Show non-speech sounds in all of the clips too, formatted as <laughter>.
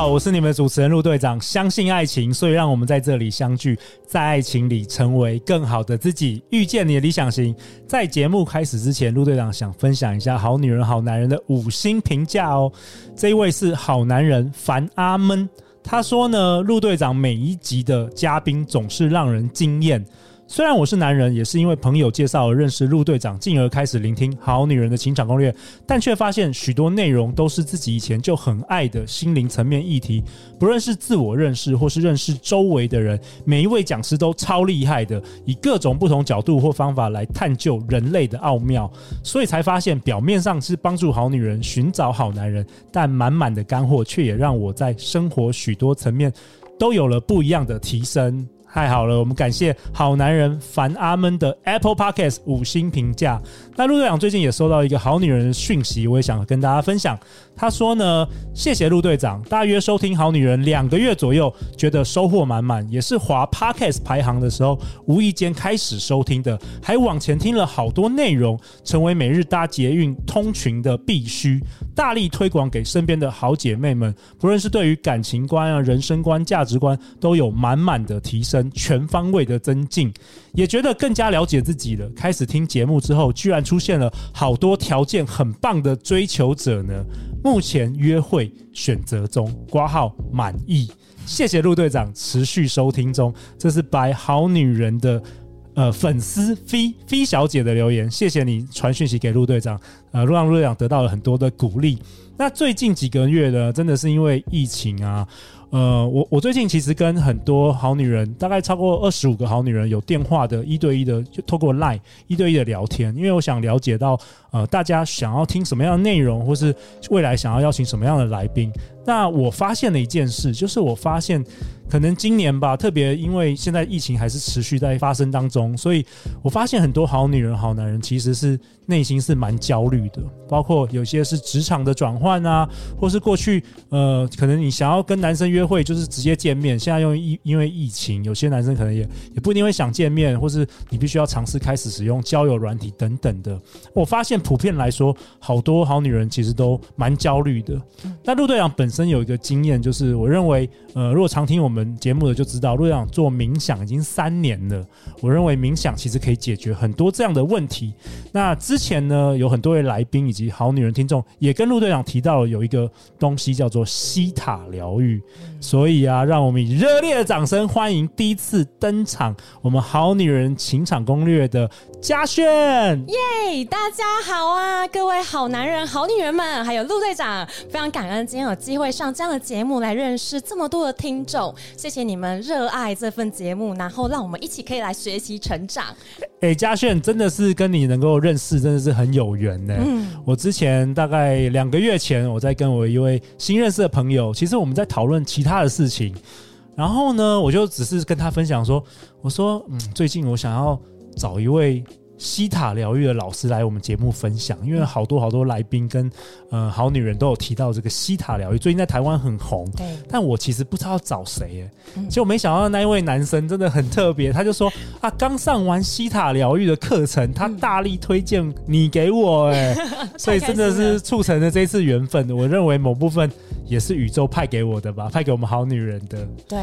好，我是你们的主持人陆队长。相信爱情，所以让我们在这里相聚，在爱情里成为更好的自己，遇见你的理想型。在节目开始之前，陆队长想分享一下好女人、好男人的五星评价哦。这一位是好男人樊阿闷，他说呢，陆队长每一集的嘉宾总是让人惊艳。虽然我是男人，也是因为朋友介绍而认识陆队长，进而开始聆听好女人的情场攻略，但却发现许多内容都是自己以前就很爱的心灵层面议题。不论是自我认识，或是认识周围的人，每一位讲师都超厉害的，以各种不同角度或方法来探究人类的奥妙，所以才发现表面上是帮助好女人寻找好男人，但满满的干货却也让我在生活许多层面都有了不一样的提升。太好了，我们感谢好男人樊阿闷的 Apple Podcast 五星评价。那陆队长最近也收到一个好女人的讯息，我也想跟大家分享。他说呢，谢谢陆队长，大约收听好女人两个月左右，觉得收获满满，也是滑 Podcast 排行的时候无意间开始收听的，还往前听了好多内容，成为每日搭捷运通勤的必须，大力推广给身边的好姐妹们，不论是对于感情观啊、人生观、价值观，都有满满的提升。全方位的增进，也觉得更加了解自己了。开始听节目之后，居然出现了好多条件很棒的追求者呢。目前约会选择中，挂号满意。谢谢陆队长，持续收听中。这是白好女人的呃粉丝菲菲小姐的留言，谢谢你传讯息给陆队长，呃，让陆队长得到了很多的鼓励。那最近几个月呢，真的是因为疫情啊。呃，我我最近其实跟很多好女人，大概超过二十五个好女人有电话的一对一的，就透过 Line 一对一的聊天，因为我想了解到，呃，大家想要听什么样的内容，或是未来想要邀请什么样的来宾。那我发现了一件事，就是我发现。可能今年吧，特别因为现在疫情还是持续在发生当中，所以我发现很多好女人、好男人其实是内心是蛮焦虑的，包括有些是职场的转换啊，或是过去呃，可能你想要跟男生约会就是直接见面，现在用疫因为疫情，有些男生可能也也不一定会想见面，或是你必须要尝试开始使用交友软体等等的。我发现普遍来说，好多好女人其实都蛮焦虑的。那陆队长本身有一个经验，就是我认为呃，如果常听我们。节目的就知道，陆队长做冥想已经三年了。我认为冥想其实可以解决很多这样的问题。那之前呢，有很多位来宾以及好女人听众也跟陆队长提到了有一个东西叫做西塔疗愈。所以啊，让我们以热烈的掌声欢迎第一次登场我们好女人情场攻略的嘉轩。耶大家好啊，各位好男人、好女人们，还有陆队长，非常感恩今天有机会上这样的节目来认识这么多的听众。谢谢你们热爱这份节目，然后让我们一起可以来学习成长。哎、欸，嘉轩真的是跟你能够认识，真的是很有缘呢。嗯，我之前大概两个月前，我在跟我一位新认识的朋友，其实我们在讨论其他的事情，然后呢，我就只是跟他分享说，我说，嗯，最近我想要找一位。希塔疗愈的老师来我们节目分享，因为好多好多来宾跟呃好女人都有提到这个西塔疗愈，最近在台湾很红。对，但我其实不知道找谁耶，结果没想到那一位男生真的很特别，他就说啊，刚上完西塔疗愈的课程，他大力推荐你给我，哎，<laughs> 所以真的是促成了这次缘分。我认为某部分也是宇宙派给我的吧，派给我们好女人的。对，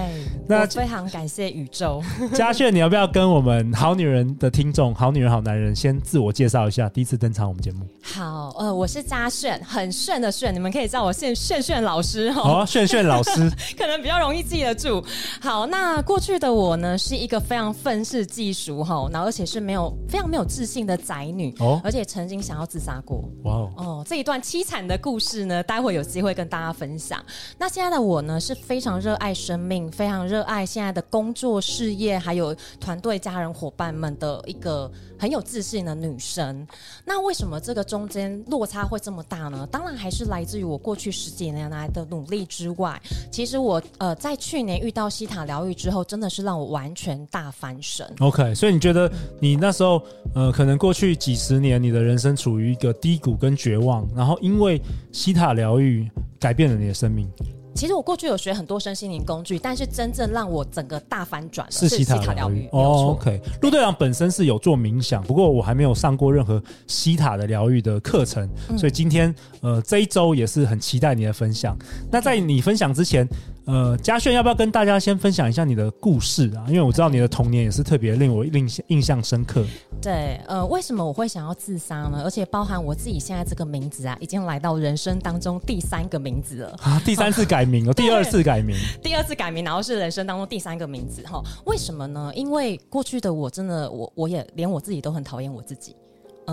那非常感谢宇宙。<laughs> 嘉炫，你要不要跟我们好女人的听众，好女人好男人先自我介绍一下，第一次登场我们节目。好，呃，我是嘉炫，很炫的炫，你们可以叫我炫炫炫老师哦。哦，炫炫老师 <laughs> 可能比较容易记得住。好，那过去的我呢，是一个非常愤世嫉俗哈，然后而且是没有非常没有自信的宅女哦，而且曾经想要自杀过。哇哦，哦，这一段凄惨的故事呢，待会有机会跟大家分享。想那现在的我呢，是非常热爱生命，非常热爱现在的工作事业，还有团队、家人、伙伴们的一个很有。自信的女生。那为什么这个中间落差会这么大呢？当然还是来自于我过去十几年来的努力之外。其实我呃在去年遇到西塔疗愈之后，真的是让我完全大翻身。OK，所以你觉得你那时候呃可能过去几十年你的人生处于一个低谷跟绝望，然后因为西塔疗愈改变了你的生命。其实我过去有学很多身心灵工具，但是真正让我整个大翻转是西塔疗愈。哦，OK。陆队长本身是有做冥想，不过我还没有上过任何西塔的疗愈的课程，嗯、所以今天呃这一周也是很期待你的分享。那在你分享之前。呃，嘉炫要不要跟大家先分享一下你的故事啊？因为我知道你的童年也是特别令我印象印象深刻。对，呃，为什么我会想要自杀呢？而且包含我自己现在这个名字啊，已经来到人生当中第三个名字了啊，第三次改名 <laughs> 哦，第二次改名，第二次改名，然后是人生当中第三个名字哈。为什么呢？因为过去的我真的，我我也连我自己都很讨厌我自己。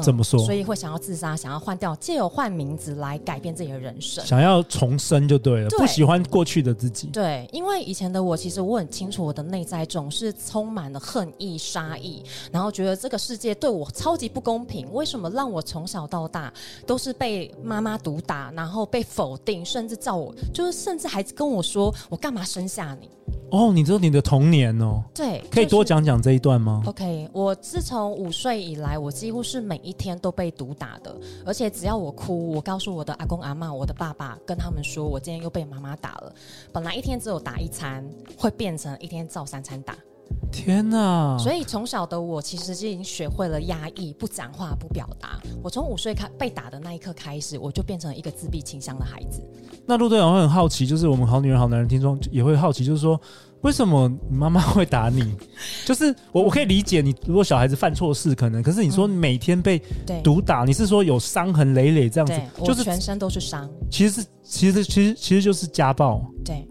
怎么说？所以会想要自杀，想要换掉，借由换名字来改变自己的人生，想要重生就对了。对，不喜欢过去的自己。对，因为以前的我，其实我很清楚，我的内在总是充满了恨意、杀意，然后觉得这个世界对我超级不公平。为什么让我从小到大都是被妈妈毒打，然后被否定，甚至叫我，就是甚至还跟我说，我干嘛生下你？哦，你知道你的童年哦？对，可以多讲讲这一段吗？OK，我自从五岁以来，我几乎是每一天都被毒打的，而且只要我哭，我告诉我的阿公阿嬷、我的爸爸，跟他们说我今天又被妈妈打了。本来一天只有打一餐，会变成一天照三餐打。天哪！所以从小的我其实就已经学会了压抑、不讲话、不表达。我从五岁开被打的那一刻开始，我就变成了一个自闭倾向的孩子。那陆队长会很好奇，就是我们好女人好男人听众也会好奇，就是说为什么你妈妈会打你？<laughs> 就是我我可以理解你，如果小孩子犯错事可能，可是你说每天被毒打，嗯、你是说有伤痕累累这样子？就是全身都是伤。其实是其实其实其实就是家暴。对。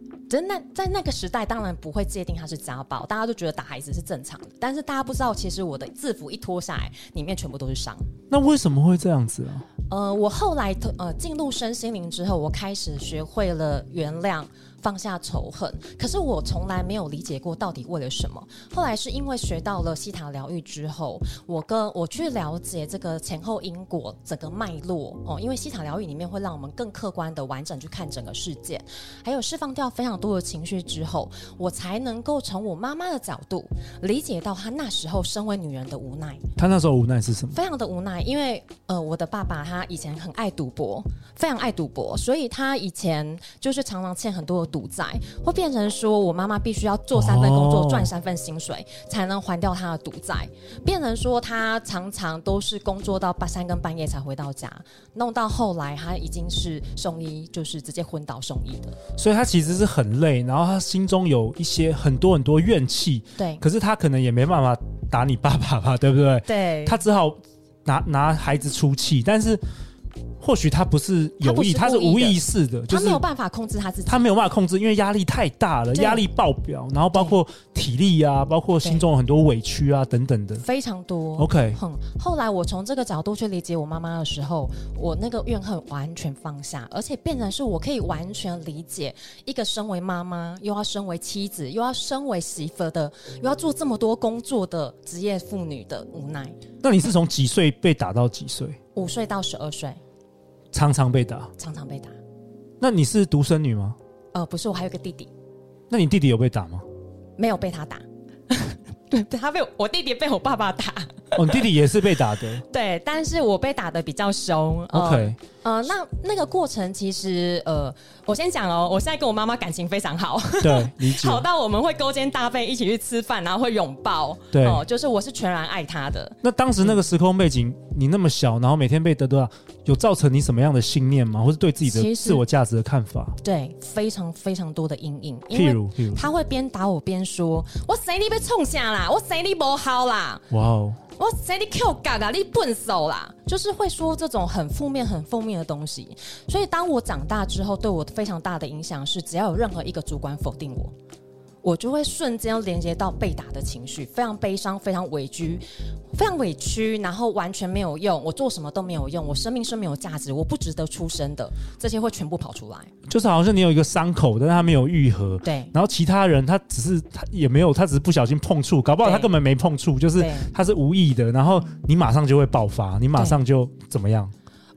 那在那个时代，当然不会界定他是家暴，大家都觉得打孩子是正常的。但是大家不知道，其实我的制服一脱下来，里面全部都是伤。那为什么会这样子啊？呃，我后来呃进入身心灵之后，我开始学会了原谅。放下仇恨，可是我从来没有理解过到底为了什么。后来是因为学到了西塔疗愈之后，我跟我去了解这个前后因果整个脉络哦，因为西塔疗愈里面会让我们更客观的完整去看整个世界，还有释放掉非常多的情绪之后，我才能够从我妈妈的角度理解到她那时候身为女人的无奈。她那时候无奈是什么？非常的无奈，因为呃，我的爸爸他以前很爱赌博，非常爱赌博，所以他以前就是常常欠很多的。赌债会变成说，我妈妈必须要做三份工作，赚三份薪水，才能还掉她的赌债。变成说，她常常都是工作到半三更半夜才回到家，弄到后来，她已经是送医，就是直接昏倒送医的。所以她其实是很累，然后她心中有一些很多很多怨气。对，可是她可能也没办法打你爸爸吧，对不对？对，她只好拿拿孩子出气，但是。或许他不是有意，他是无意识的，就是他没有办法控制他自己，他没有办法控制，因为压力太大了，压力爆表，然后包括体力啊，包括心中有很多委屈啊等等的，非常多。OK，哼，后来我从这个角度去理解我妈妈的时候，我那个怨恨完全放下，而且变成是我可以完全理解一个身为妈妈又要身为妻子又要身为媳妇的又要做这么多工作的职业妇女的无奈。那你是从几岁被打到几岁？五岁到十二岁。常常被打，常常被打。那你是独生女吗？呃，不是，我还有个弟弟。那你弟弟有被打吗？没有被他打。<laughs> 对，他被我弟弟被我爸爸打。哦，你弟弟也是被打的。<laughs> 对，但是我被打的比较凶。OK。呃，那那个过程其实，呃，我先讲哦，我现在跟我妈妈感情非常好，<laughs> 对。好到我们会勾肩搭背一起去吃饭，然后会拥抱，对，哦、呃，就是我是全然爱她的。那当时那个时空背景，嗯、你那么小，然后每天被得多有造成你什么样的信念吗？或是对自己的自我价值的看法？对，非常非常多的阴影。譬如，譬如，他会边打我边说：“我谁你被冲下啦，我谁你不好啦。”哇哦。我谁你 Q 嘎嘎你笨手啦，就是会说这种很负面、很负面的东西。所以当我长大之后，对我非常大的影响是，只要有任何一个主管否定我，我就会瞬间连接到被打的情绪，非常悲伤，非常委屈，非常委屈，然后完全没有用，我做什么都没有用，我生命是没有价值，我不值得出生的，这些会全部跑出来。就是好像你有一个伤口，但是他没有愈合。对。然后其他人他只是他也没有，他只是不小心碰触，搞不好他根本没碰触，就是他是无意的，然后你马上就会爆发，你马上就怎么样？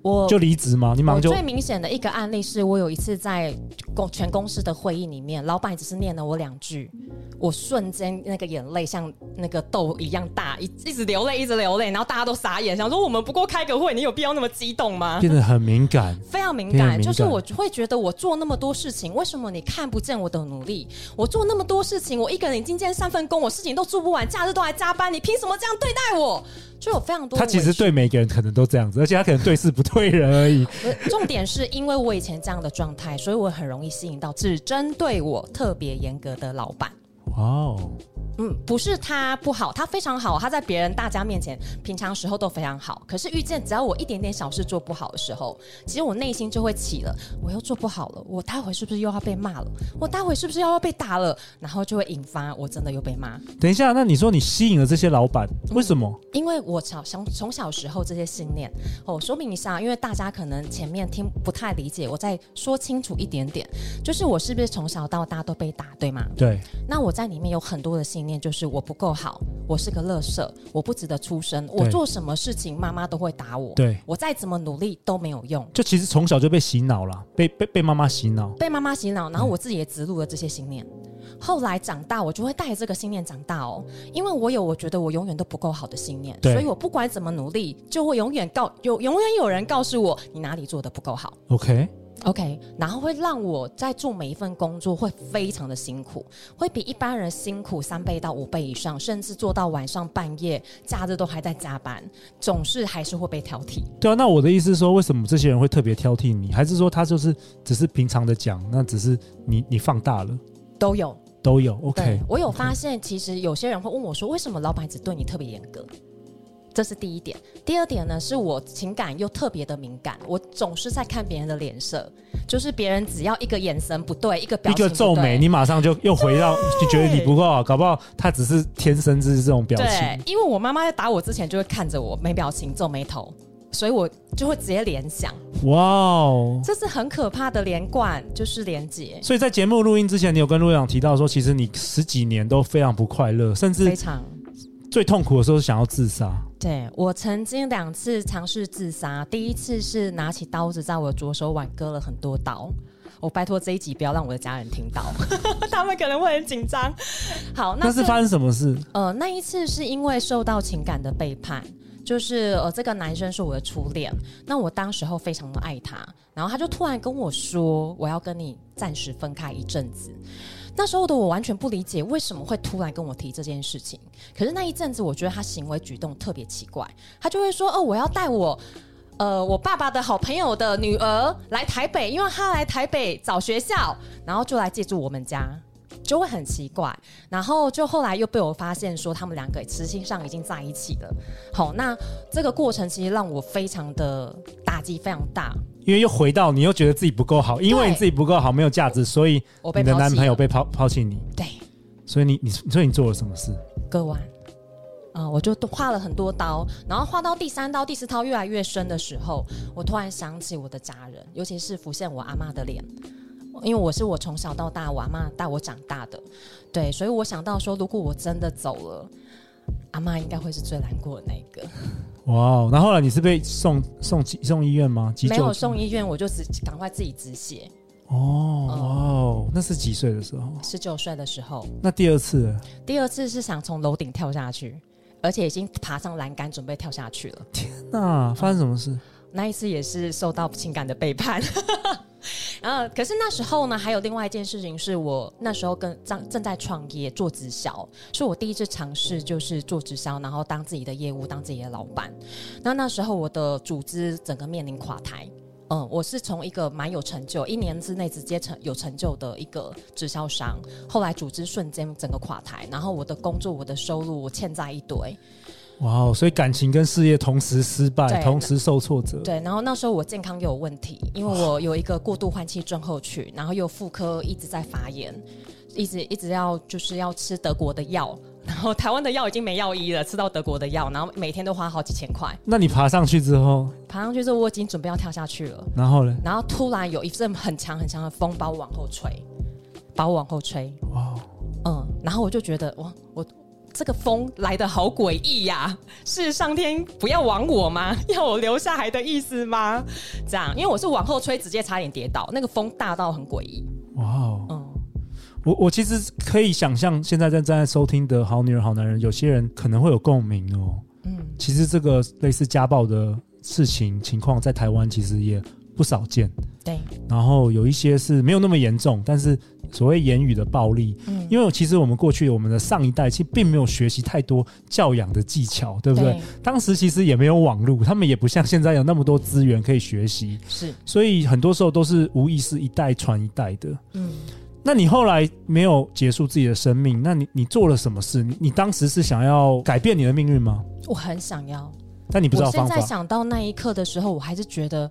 我就离职吗？你马上就最明显的一个案例是我有一次在公全公司的会议里面，老板只是念了我两句，我瞬间那个眼泪像那个豆一样大，一一直流泪，一直流泪，然后大家都傻眼，想说我们不过开个会，你有必要那么激动吗？变得很敏感，非常敏感，敏感就是我会觉得我做那么多事情，为什么你看不见我的努力？我做那么多事情，我一个人已经兼三份工，我事情都做不完，假日都还加班，你凭什么这样对待我？就有非常多，他其实对每个人可能都这样子，而且他可能对事不对贵人而已。重点是因为我以前这样的状态，所以我很容易吸引到只针对我特别严格的老板。哇哦。嗯，不是他不好，他非常好。他在别人大家面前，平常时候都非常好。可是遇见只要我一点点小事做不好的时候，其实我内心就会起了，我又做不好了，我待会是不是又要被骂了？我待会是不是又要被打了？然后就会引发我真的又被骂。等一下，那你说你吸引了这些老板，为什么？嗯，因为我小从从小时候这些信念哦，说明一下，因为大家可能前面听不太理解，我再说清楚一点点，就是我是不是从小到大都被打，对吗？对。那我在里面有很多的信念。就是我不够好，我是个垃圾，我不值得出生，我做什么事情妈妈都会打我，对，我再怎么努力都没有用。就其实从小就被洗脑了，被被被妈妈洗脑，被妈妈洗脑，然后我自己也植入了这些信念。后来长大，我就会带着这个信念长大哦，因为我有我觉得我永远都不够好的信念，所以我不管怎么努力，就会永远告有永远有人告诉我你哪里做的不够好。OK。OK，然后会让我在做每一份工作会非常的辛苦，会比一般人辛苦三倍到五倍以上，甚至做到晚上半夜、假日都还在加班，总是还是会被挑剔。对啊，那我的意思是说，为什么这些人会特别挑剔你？还是说他就是只是平常的讲，那只是你你放大了？都有，都有。OK，我有发现，其实有些人会问我说，为什么老板只对你特别严格？这是第一点，第二点呢，是我情感又特别的敏感，我总是在看别人的脸色，就是别人只要一个眼神不对，一个表情不对，一个皱眉，你马上就又回到就觉得你不够好，搞不好他只是天生就是这种表情。对，因为我妈妈在打我之前就会看着我没表情皱眉头，所以我就会直接联想。哇哦，这是很可怕的连贯，就是连结。所以在节目录音之前，你有跟陆队长提到说，其实你十几年都非常不快乐，甚至非常。最痛苦的时候是想要自杀。对，我曾经两次尝试自杀，第一次是拿起刀子在我左手腕割了很多刀。我拜托这一集不要让我的家人听到，<laughs> 他们可能会很紧张。好，那是发生什么事？呃，那一次是因为受到情感的背叛，就是呃，这个男生是我的初恋，那我当时候非常的爱他，然后他就突然跟我说，我要跟你暂时分开一阵子。那时候的我完全不理解为什么会突然跟我提这件事情，可是那一阵子我觉得他行为举动特别奇怪，他就会说：“哦，我要带我，呃，我爸爸的好朋友的女儿来台北，因为他来台北找学校，然后就来借住我们家。”就会很奇怪，然后就后来又被我发现说他们两个实际上已经在一起了。好，那这个过程其实让我非常的打击非常大，因为又回到你又觉得自己不够好，因为你自己不够好没有价值，所以你的男朋友被抛抛弃你。对，所以你你所以你做了什么事？割腕，啊、呃，我就划了很多刀，然后划到第三刀、第四刀越来越深的时候，我突然想起我的家人，尤其是浮现我阿妈的脸。因为我是我从小到大我阿妈带我长大的，对，所以我想到说，如果我真的走了，阿妈应该会是最难过的那一个。哇，那后来你是被送送送医院吗？没有送医院，我就只赶快自己止血。哦，哇哦，那是几岁的时候？十九岁的时候。那第二次？第二次是想从楼顶跳下去，而且已经爬上栏杆准备跳下去了。天哪，发生什么事？嗯，那一次也是受到情感的背叛。然后，可是那时候呢，还有另外一件事情，是我那时候跟正正在创业做直销，是我第一次尝试就是做直销，然后当自己的业务，当自己的老板。那那时候我的组织整个面临垮台，嗯，我是从一个蛮有成就，一年之内直接成有成就的一个直销商，后来组织瞬间整个垮台，然后我的工作、我的收入，我欠债一堆。哇哦！所以感情跟事业同时失败，同时受挫折。对，然后那时候我健康又有问题，因为我有一个过度换气症候群，<laughs> 然后又妇科一直在发炎，一直一直要就是要吃德国的药，<laughs> 然后台湾的药已经没药医了，吃到德国的药，然后每天都花好几千块。那你爬上去之后，爬上去之后我已经准备要跳下去了。然后呢？然后突然有一阵很强很强的风把我往后吹，把我往后吹。哇，嗯，然后我就觉得哇，我。这个风来的好诡异呀！是上天不要亡我吗？<laughs> 要我留下来的意思吗？这样，因为我是往后吹，直接差点跌倒。那个风大到很诡异。哇哦，嗯，我我其实可以想象，现在在正在收听的好女人、好男人，有些人可能会有共鸣哦。嗯，其实这个类似家暴的事情情况，在台湾其实也不少见。对，然后有一些是没有那么严重，但是。所谓言语的暴力，嗯，因为其实我们过去我们的上一代其实并没有学习太多教养的技巧，对不对？对。当时其实也没有网络，他们也不像现在有那么多资源可以学习，是。所以很多时候都是无意识一代传一代的。嗯，那你后来没有结束自己的生命，那你你做了什么事？你你当时是想要改变你的命运吗？我很想要，但你不知道方法。我现在想到那一刻的时候，我还是觉得。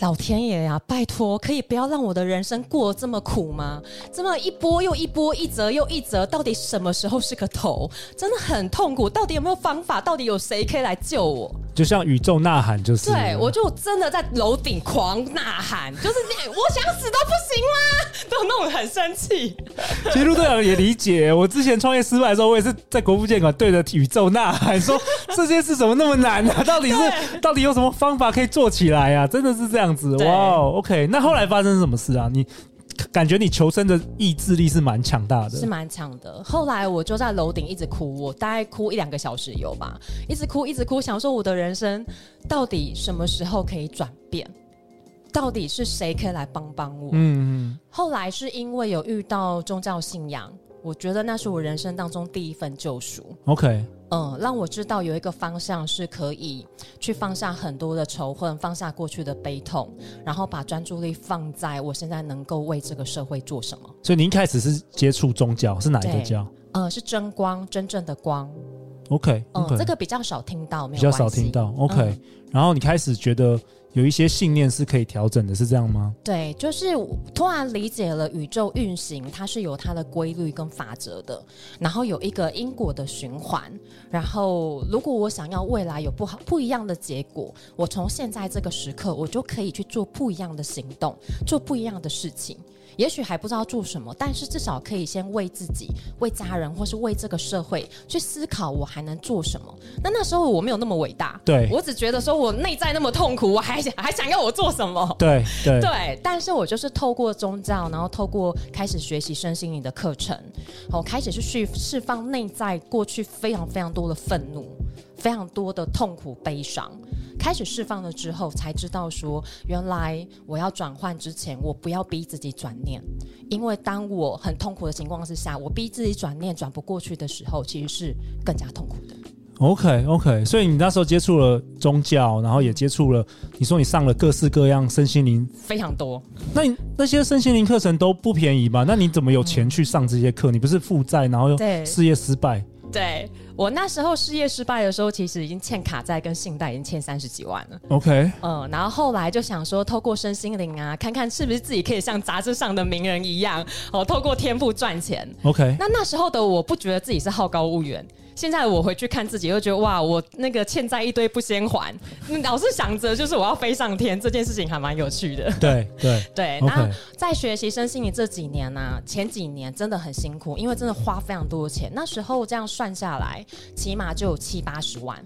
老天爷呀，拜托，可以不要让我的人生过这么苦吗？这么一波又一波，一折又一折，到底什么时候是个头？真的很痛苦。到底有没有方法？到底有谁可以来救我？就像宇宙呐喊，就是对，我就真的在楼顶狂呐喊，就是我想死都不行吗？都弄得很生气。其实陆队长也理解，我之前创业失败的时候，我也是在国父纪念馆对着宇宙呐喊，说这件事怎么那么难呢、啊？到底是到底有什么方法可以做起来啊？真的是这样子哇、wow,，OK。那后来发生什么事啊？你感觉你求生的意志力是蛮强大的，是蛮强的。后来我就在楼顶一直哭，我大概哭一两个小时有吧，一直哭一直哭，想说我的人生到底什么时候可以转变？到底是谁可以来帮帮我？嗯嗯。后来是因为有遇到宗教信仰，我觉得那是我人生当中第一份救赎。OK。嗯，让我知道有一个方向是可以去放下很多的仇恨，放下过去的悲痛，然后把专注力放在我现在能够为这个社会做什么。所以你一开始是接触宗教，是哪一个教？呃，是真光，真正的光。OK，嗯.这个比较少听到，没有比较少听到。OK，嗯，然后你开始觉得。有一些信念是可以调整的，是这样吗？对，就是突然理解了宇宙运行，它是有它的规律跟法则的，然后有一个因果的循环。然后，如果我想要未来有不好不一样的结果，我从现在这个时刻，我就可以去做不一样的行动，做不一样的事情。也许还不知道做什么，但是至少可以先为自己、为家人，或是为这个社会去思考，我还能做什么。那那时候我没有那么伟大，对，我只觉得说我内在那么痛苦，我还想还想要我做什么？对对对。但是我就是透过宗教，然后透过开始学习身心灵的课程，我开始去释放内在过去非常非常多的愤怒，非常多的痛苦、悲伤。开始释放了之后，才知道说，原来我要转换之前，我不要逼自己转念，因为当我很痛苦的情况之下，我逼自己转念转不过去的时候，其实是更加痛苦的。OK OK，所以你那时候接触了宗教，然后也接触了，你说你上了各式各样身心灵非常多，那你那些身心灵课程都不便宜吧？那你怎么有钱去上这些课？你不是负债，然后又事业失败？对。我那时候事业失败的时候，其实已经欠卡债跟信贷已经欠三十几万了。OK，嗯，然后后来就想说，透过身心灵啊，看看是不是自己可以像杂志上的名人一样，哦，透过天赋赚钱。OK，那那时候的我不觉得自己是好高骛远。现在我回去看自己，又觉得哇，我那个欠债一堆不先还，老是想着就是我要飞上天，这件事情还蛮有趣的。<laughs> 对对对。那在学习身心灵这几年呢、啊，前几年真的很辛苦，因为真的花非常多的钱。那时候这样算下来，起码就有七八十万。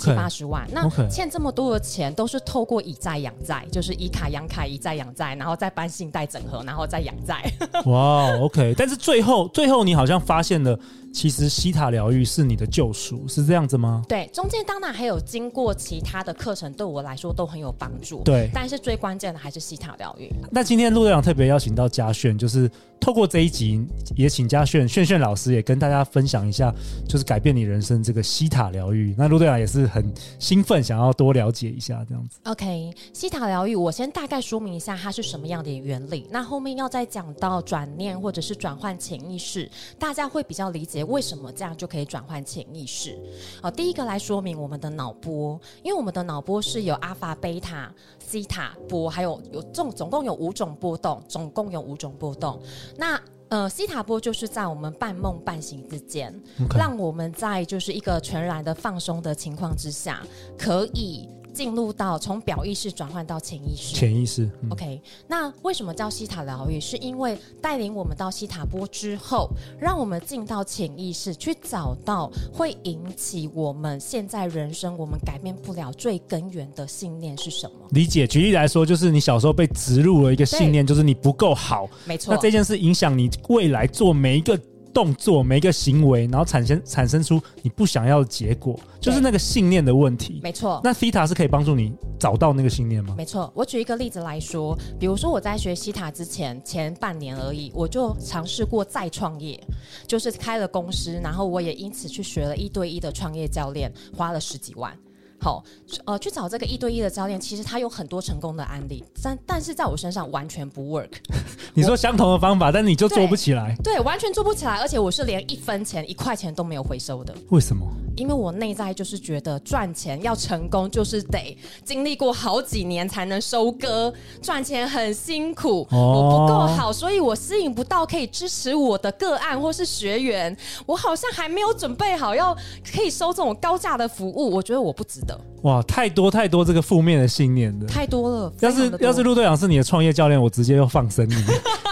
七八十万，那欠这么多的钱都是透过以债养债，就是以卡养卡，以债养债，然后再搬信贷整合，然后再养债。<laughs> 哇、wow,，OK，但是最后最后你好像发现了，其实西塔疗愈是你的救赎，是这样子吗？对，中间当然还有经过其他的课程，对我来说都很有帮助。对，但是最关键的还是西塔疗愈。那今天陆队长特别邀请到嘉炫，就是。透过这一集，也请嘉炫炫炫老师也跟大家分享一下，就是改变你人生这个西塔疗愈。那陆队长也是很兴奋，想要多了解一下这样子。OK，西塔疗愈，我先大概说明一下它是什么样的原理。那后面要再讲到转念或者是转换潜意识，大家会比较理解为什么这样就可以转换潜意识。好，第一个来说明我们的脑波，因为我们的脑波是有阿法、贝塔、西塔波，还有有总总共有五种波动，总共有五种波动。那呃，西塔波就是在我们半梦半醒之间.让我们在就是一个全然的放松的情况之下，可以。进入到从表意识转换到潜意识，潜意识。嗯、OK，那为什么叫西塔疗愈？是因为带领我们到西塔波之后，让我们进到潜意识，去找到会引起我们现在人生我们改变不了最根源的信念是什么？理解。举例来说，就是你小时候被植入了一个信念，就是你不够好。没错。那这件事影响你未来做每一个。动作每一个行为，然后产生产生出你不想要的结果，就是那个信念的问题。没错。那 Theta 是可以帮助你找到那个信念吗？没错。我举一个例子来说，比如说我在学西塔之前前半年而已，我就尝试过再创业，就是开了公司，然后我也因此去学了一对一的创业教练，花了十几万。好，呃，去找这个一对一的教练，其实他有很多成功的案例，但但是在我身上完全不 work。<laughs> 你说相同的方法，但你就做不起来。对，对，完全做不起来，而且我是连一分钱、一块钱都没有回收的。为什么？因为我内在就是觉得赚钱要成功，就是得经历过好几年才能收割，赚钱很辛苦，哦、我不够好，所以我吸引不到可以支持我的个案或是学员，我好像还没有准备好要可以收这种高价的服务，我觉得我不值得。哇，太多太多这个负面的信念了，太多了。要是要是陆队长是你的创业教练，我直接就放生你，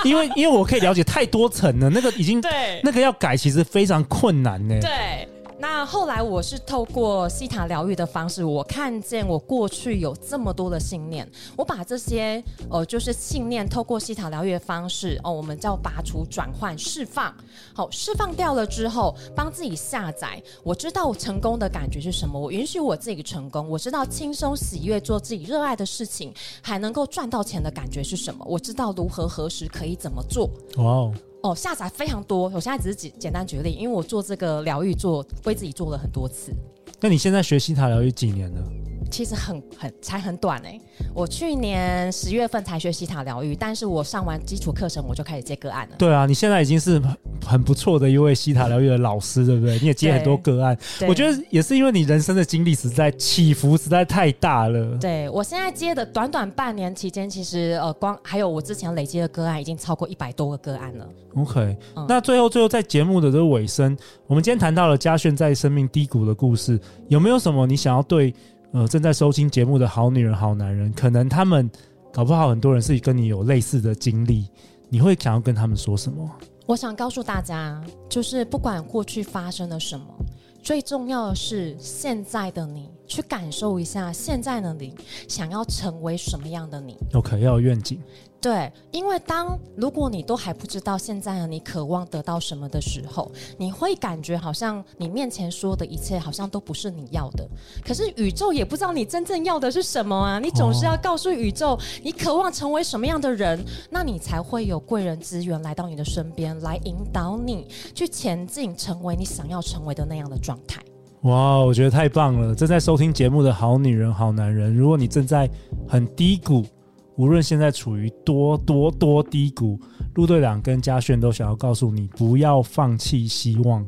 <laughs> 因为因为我可以了解太多层了，那个已经对那个要改其实非常困难呢。对。那后来我是透过西塔疗愈的方式，我看见我过去有这么多的信念，我把这些呃就是信念透过西塔疗愈的方式哦，我们叫拔除、转换、释放。好，释放掉了之后，帮自己下载。我知道我成功的感觉是什么，我允许我自己成功。我知道轻松喜悦做自己热爱的事情，还能够赚到钱的感觉是什么。我知道如何何时可以怎么做。哇哦。哦，下载非常多。我现在只是简简单举例，因为我做这个疗愈做为自己做了很多次。那你现在学西塔疗愈几年了？其实很很才很短哎、欸，我去年十月份才学西塔疗愈，但是我上完基础课程我就开始接个案了。对啊，你现在已经是很不错的一位西塔疗愈的老师，对不对？你也接很多个案，我觉得也是因为你人生的经历实在起伏实在太大了。对，我现在接的短短半年期间，其实呃光还有我之前累积的个案已经超过一百多个个案了。OK，、嗯、那最后最后在节目的这个尾声，我们今天谈到了嘉轩在生命低谷的故事，有没有什么你想要对？呃，正在收听节目的好女人、好男人，可能他们搞不好很多人是跟你有类似的经历，你会想要跟他们说什么？我想告诉大家，就是不管过去发生了什么，最重要的是现在的你，去感受一下现在的你想要成为什么样的你。OK，要有愿景。对，因为当如果你都还不知道现在的你渴望得到什么的时候，你会感觉好像你面前说的一切好像都不是你要的。可是宇宙也不知道你真正要的是什么啊！你总是要告诉宇宙，你渴望成为什么样的人，那你才会有贵人资源来到你的身边，来引导你去前进，成为你想要成为的那样的状态。哇，我觉得太棒了！正在收听节目的好女人、好男人，如果你正在很低谷。无论现在处于多多多低谷，陆队长跟嘉轩都想要告诉你，不要放弃希望。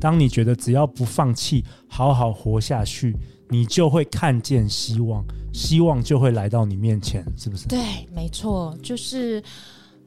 当你觉得只要不放弃，好好活下去，你就会看见希望，希望就会来到你面前，是不是？对，没错，就是。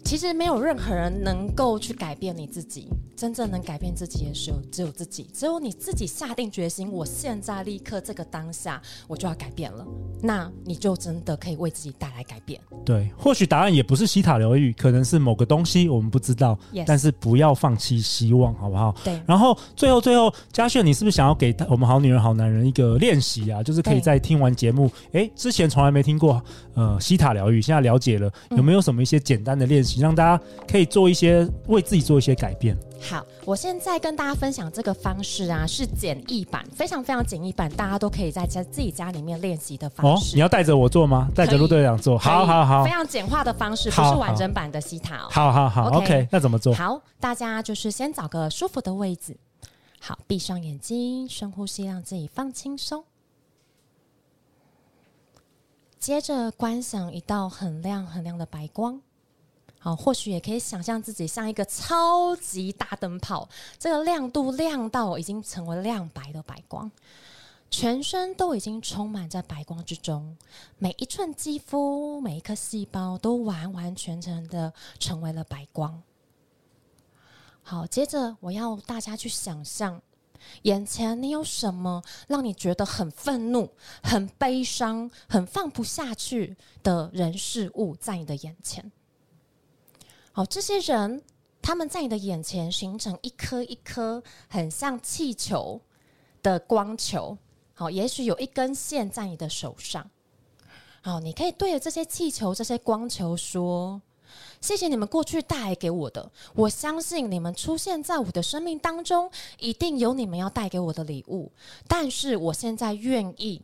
其实没有任何人能够去改变你自己，真正能改变自己的时候，只有自己。只有你自己下定决心，我现在立刻这个当下，我就要改变了，那你就真的可以为自己带来改变。对，或许答案也不是西塔疗愈，可能是某个东西，我们不知道。Yes. 但是不要放弃希望，好不好？对。然后最后最后，嘉炫，你是不是想要给我们好女人好男人一个练习啊？就是可以在听完节目，哎，之前从来没听过呃西塔疗愈，现在了解了，有没有什么一些简单的练习？让大家可以做一些为自己做一些改变。好，我现在跟大家分享这个方式啊，是简易版，非常非常简易版，大家都可以在家自己家里面练习的方式。哦，你要带着我做吗？带着陆队长做？好好好，非常简化的方式，不是完整版的西塔哦。好好好，好，OK，, okay 那怎么做？好，大家就是先找个舒服的位置，好，闭上眼睛，深呼吸，让自己放轻松。接着观想一道很亮很亮的白光。好，或许也可以想象自己像一个超级大灯泡，这个亮度亮到已经成为亮白的白光，全身都已经充满在白光之中，每一寸肌肤、每一颗细胞都完完全全的成为了白光。好，接着我要大家去想象，眼前你有什么让你觉得很愤怒、很悲伤、很放不下去的人事物在你的眼前？好，这些人他们在你的眼前形成一颗一颗很像气球的光球。好，也许有一根线在你的手上。好，你可以对着这些气球、这些光球说。谢谢你们过去带给我的，我相信你们出现在我的生命当中，一定有你们要带给我的礼物。但是我现在愿意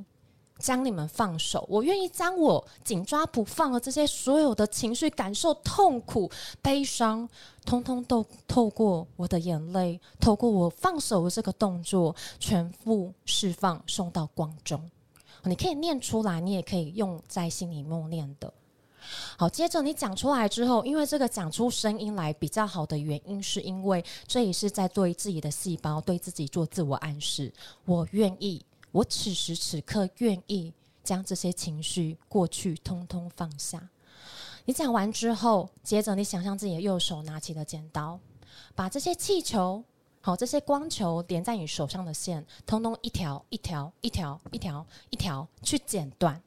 将你们放手，我愿意将我紧抓不放的这些所有的情绪、感受、痛苦、悲伤，通通都透过我的眼泪，透过我放手的这个动作，全部释放，送到光中。你可以念出来，你也可以用在心里默念的。好，接着你讲出来之后，因为这个讲出声音来比较好的原因，是因为这也是在对自己的细胞、对自己做自我暗示。我愿意，我此时此刻愿意将这些情绪、过去通通放下。你讲完之后，接着你想象自己的右手拿起了剪刀，把这些气球、好这些光球连在你手上的线，通通一条一条、一条一条、一条去剪断。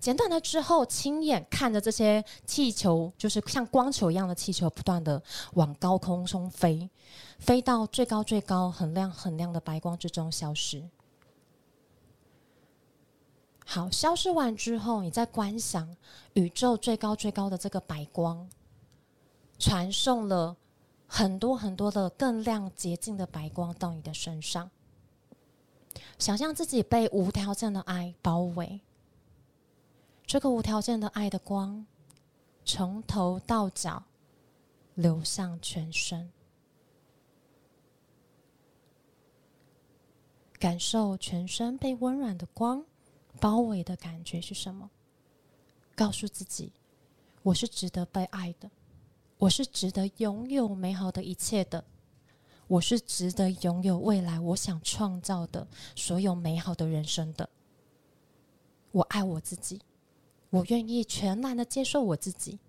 剪断了之后，亲眼看着这些气球，就是像光球一样的气球，不断的往高空中飞，飞到最高最高、很亮很亮的白光之中消失。好，消失完之后，你再观想宇宙最高最高的这个白光，传送了很多很多的更亮洁净的白光到你的身上，想象自己被无条件的爱包围。这个无条件的爱的光，从头到脚流向全身，感受全身被温暖的光包围的感觉是什么？告诉自己，我是值得被爱的，我是值得拥有美好的一切的，我是值得拥有未来我想创造的所有美好的人生的。我爱我自己。我愿意全然的接受我自己，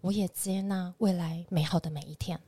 我也接纳未来美好的每一天。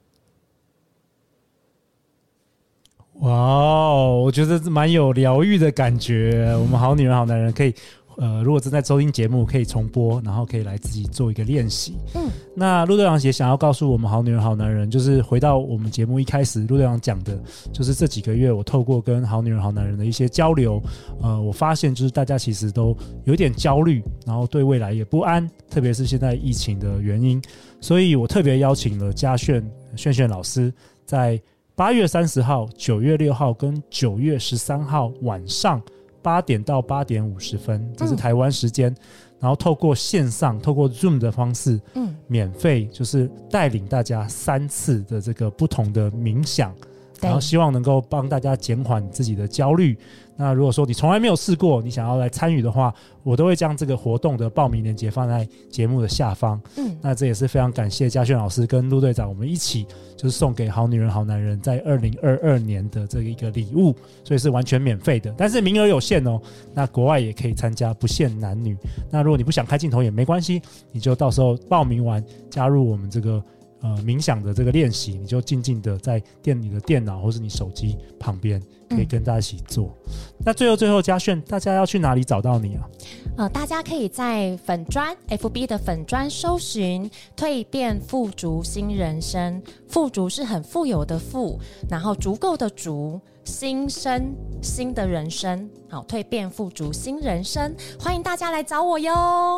哇哦，我觉得蛮有疗愈的感觉。我们好女人好男人可以。呃，如果正在收听节目，可以重播，然后可以来自己做一个练习。嗯，那陆队长也想要告诉我们好女人、好男人，就是回到我们节目一开始，陆队长讲的，就是这几个月我透过跟好女人、好男人的一些交流，呃，我发现就是大家其实都有点焦虑，然后对未来也不安，特别是现在疫情的原因，所以我特别邀请了嘉炫炫炫老师，在八月三十号、九月六号跟九月十三号晚上。八点到八点五十分，这是台湾时间，嗯，然后透过线上，透过 Zoom 的方式，嗯，免费就是带领大家三次的这个不同的冥想。然后希望能够帮大家减缓自己的焦虑。那如果说你从来没有试过，你想要来参与的话，我都会将这个活动的报名链接放在节目的下方。嗯，那这也是非常感谢嘉轩老师跟陆队长，我们一起就是送给好女人好男人在二零二二年的这一个礼物，所以是完全免费的，但是名额有限哦。那国外也可以参加，不限男女。那如果你不想开镜头也没关系，你就到时候报名完加入我们这个。呃，冥想的这个练习，你就静静的在电你的电脑或是你手机旁边，可以跟大家一起做。那最后最后，嘉炫，大家要去哪里找到你啊？呃，大家可以在粉专 FB 的粉专搜寻“蜕变富足新人生”，富足是很富有的富，然后足够的足。新生，新的人生，好，蜕变富足新人生，欢迎大家来找我哟！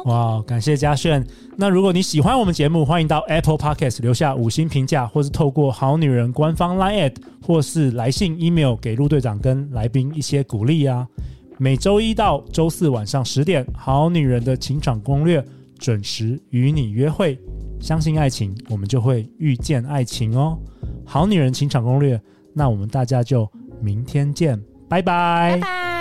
哇，感谢嘉炫。那如果你喜欢我们节目，欢迎到 Apple Podcast 留下五星评价，或是透过好女人官方 Line@，或是来信 email 给陆队长跟来宾一些鼓励啊。每周一到周四晚上十点，好女人的情场攻略准时与你约会。相信爱情，我们就会遇见爱情哦。好女人情场攻略，那我们大家就。明天见，拜拜。